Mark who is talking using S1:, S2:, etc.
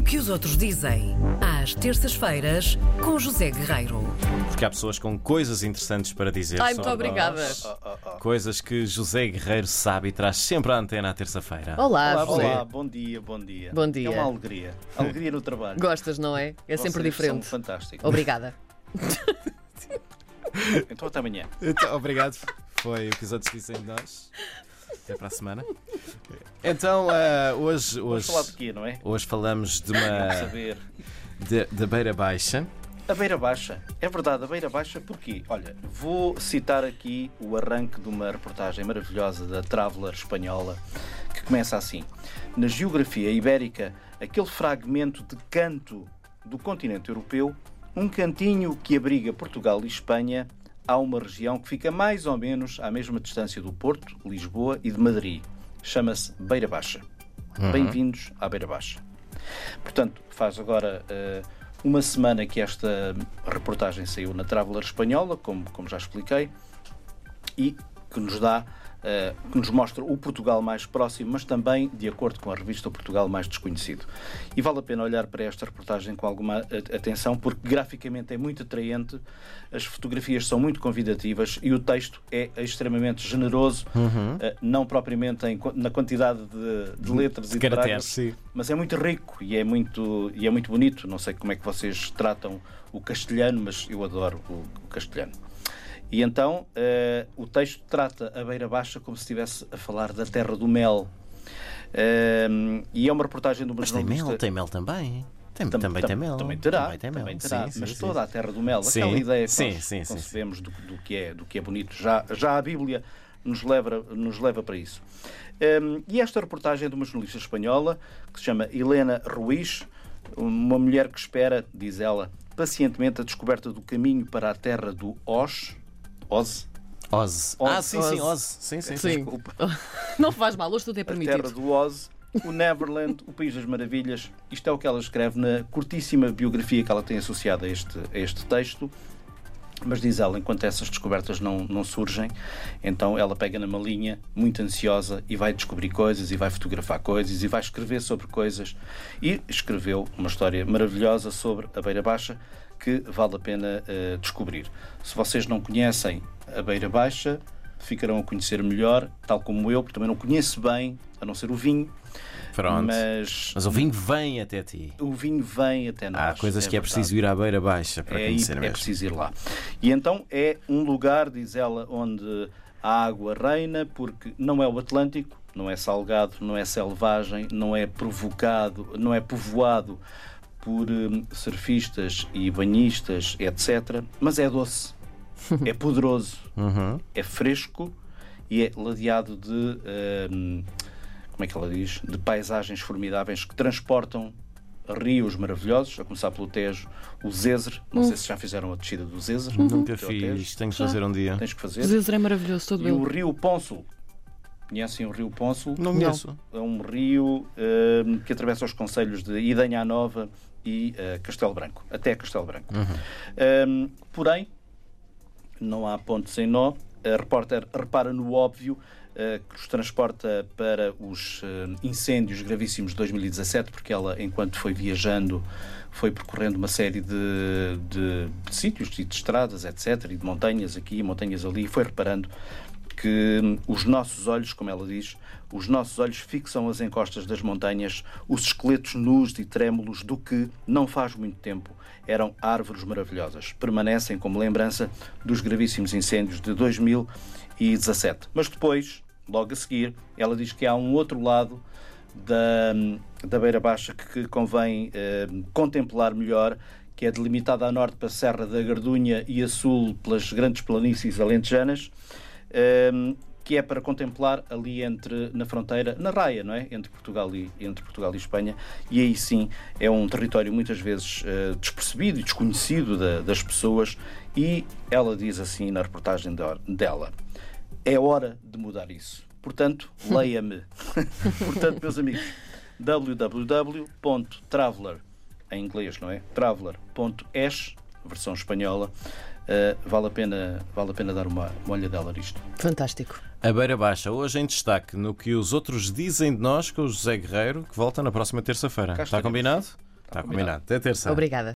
S1: O que os outros dizem, às terças-feiras, com José Guerreiro.
S2: Porque há pessoas com coisas interessantes para dizer.
S3: Ai, muito
S2: sobre
S3: obrigada.
S2: nós. Coisas que José Guerreiro sabe e traz sempre à antena à terça-feira.
S3: Olá,
S4: Olá,
S3: José.
S4: olá, bom dia, bom dia.
S3: Bom dia.
S4: É uma alegria. Alegria no trabalho.
S3: Gostas, não é? É sempre
S4: Vocês
S3: diferente.
S4: São fantásticos.
S3: Obrigada.
S4: Então até amanhã.
S2: Então, obrigado. Foi o que os outros dizem de nós. Até para a semana. Então, ah, hoje,
S4: Vamos
S2: hoje,
S4: falar de quê, não é?
S2: hoje falamos de uma. de- da Beira Baixa.
S4: A Beira Baixa. É verdade, a Beira Baixa, porquê? Olha, vou citar aqui o arranque de uma reportagem maravilhosa da Traveler espanhola, que começa assim. Na geografia ibérica, aquele fragmento de canto do continente europeu, um cantinho que abriga Portugal e Espanha, há uma região que fica mais ou menos à mesma distância do Porto, Lisboa e de Madrid. Chama-se Beira Baixa. Bem-vindos à Beira Baixa. Portanto, faz agora eh, uma semana que esta reportagem saiu na Traveler Espanhola, como, como já expliquei, e que nos dá, que nos mostra o Portugal mais próximo, mas também de acordo com a revista o Portugal mais desconhecido. E vale a pena olhar para esta reportagem com alguma atenção, porque graficamente é muito atraente, as fotografias são muito convidativas e o texto é extremamente generoso, eh, não propriamente em na quantidade de, de letras e de
S2: caracteres,
S4: parágrafos,
S2: sim.
S4: mas é muito rico e é muito, e é muito bonito. Não sei como é que vocês tratam o castelhano, mas eu adoro o, o castelhano. E então eh, o texto trata a Beira Baixa como se estivesse a falar da terra do mel. Eh, e é uma reportagem de uma
S2: Mas tem mel, tem mel também. Tem,
S4: Tam-
S2: também
S4: tam-
S2: tem mel.
S4: Também terá,
S2: Também tem mel.
S4: também terá,
S2: Sim, sim,
S4: mas
S2: sim.
S4: toda a terra do mel,
S2: Sim,
S4: aquela ideia que
S2: sim,
S4: nós
S2: sim, sim,
S4: concebemos do, do que é, do que é bonito, já, já a Bíblia nos leva, nos leva para isso. Hum, e esta reportagem é de uma jornalista espanhola que se chama Helena Ruiz, uma mulher que espera, diz ela, pacientemente a descoberta do caminho para a terra do Oz, Oz,
S2: Oz.
S4: Oz.
S2: Ah, sim, sim,
S3: Oz.
S2: Sim, sim,
S3: Sim.
S4: desculpa,
S3: Não faz mal, hoje tudo é
S4: a terra
S3: permitido.
S4: do Oz, o Neverland, o País das Maravilhas. Isto é o que ela escreve na curtíssima biografia que ela tem associada a este, a este texto. Mas diz ela, enquanto essas descobertas não, não surgem, então ela pega na malinha, muito ansiosa, e vai descobrir coisas, e vai fotografar coisas, e vai escrever sobre coisas. E escreveu uma história maravilhosa sobre a Beira Baixa que vale a pena eh, descobrir. Se vocês não conhecem a Beira Baixa, ficarão a conhecer melhor, tal como eu, porque também não conheço bem, a não ser o vinho,
S2: Pronto.
S4: mas
S2: Mas o vinho vem até ti.
S4: o vinho vem até nós.
S2: Há coisas que é
S4: verdade.
S2: preciso ir à beira baixa para
S4: é,
S2: conhecer
S4: é
S2: mesmo.
S4: preciso ir lá. E então é um lugar, diz ela, onde a água reina, porque não é o Atlântico, não é salgado, não é selvagem, não é provocado, não é povoado por hum, surfistas e banhistas, etc. Mas é doce, é poderoso,
S2: Uhum.
S4: é fresco e é ladeado de hum, como é que ela diz? De paisagens formidáveis que transportam rios maravilhosos, a começar pelo Tejo, o Zezer. Não sei se já fizeram a descida do Zezer.
S2: Nunca
S4: ao Tejo.
S2: fiz, tenho que fazer um dia.
S4: Tens que fazer.
S3: O Zezer é maravilhoso, todo
S4: E o
S3: ele.
S4: rio Pônsul. Conhecem o rio Pônsul?
S2: Não conheço.
S4: É um rio hum, que atravessa os concelhos de Idanha Nova e eh, Castelo Branco, até Castelo Branco. Hum, porém, não há ponto sem nó. A repórter repara no óbvio eh, que os transporta para os eh, incêndios gravíssimos de 2017, porque ela, enquanto foi viajando, foi percorrendo uma série de, de- de sítios e de estradas, etc., e de montanhas aqui, montanhas ali, e foi reparando que hum, os nossos olhos, como ela diz, os nossos olhos fixam as encostas das montanhas, os esqueletos nus e trêmulos do que, não faz muito tempo, eram árvores maravilhosas. Permanecem como lembrança dos gravíssimos incêndios de 2017. Mas depois, logo a seguir, ela diz que há um outro lado da, da Beira Baixa que, que convém eh, contemplar melhor, que é delimitada a norte pela Serra da Gardunha e a sul pelas grandes planícies alentejanas, eh, que é para contemplar ali entre na fronteira, na raia, não é, entre Portugal e entre Portugal e Espanha, e aí sim é um território muitas vezes eh, despercebido e desconhecido da- das pessoas, e ela diz assim na reportagem de- dela: é hora de mudar isso. Portanto, leia-me. Portanto, meus amigos, www.traveler, em inglês, não é? Traveler.es, versão espanhola, eh, vale, a pena, vale a pena dar uma, uma olhadela nisto.
S3: Fantástico.
S2: A Beira Baixa, hoje em destaque no que os outros dizem de nós com o José Guerreiro, que volta na próxima terça-feira. Está combinado? Está combinado. Até terça.
S3: Obrigada.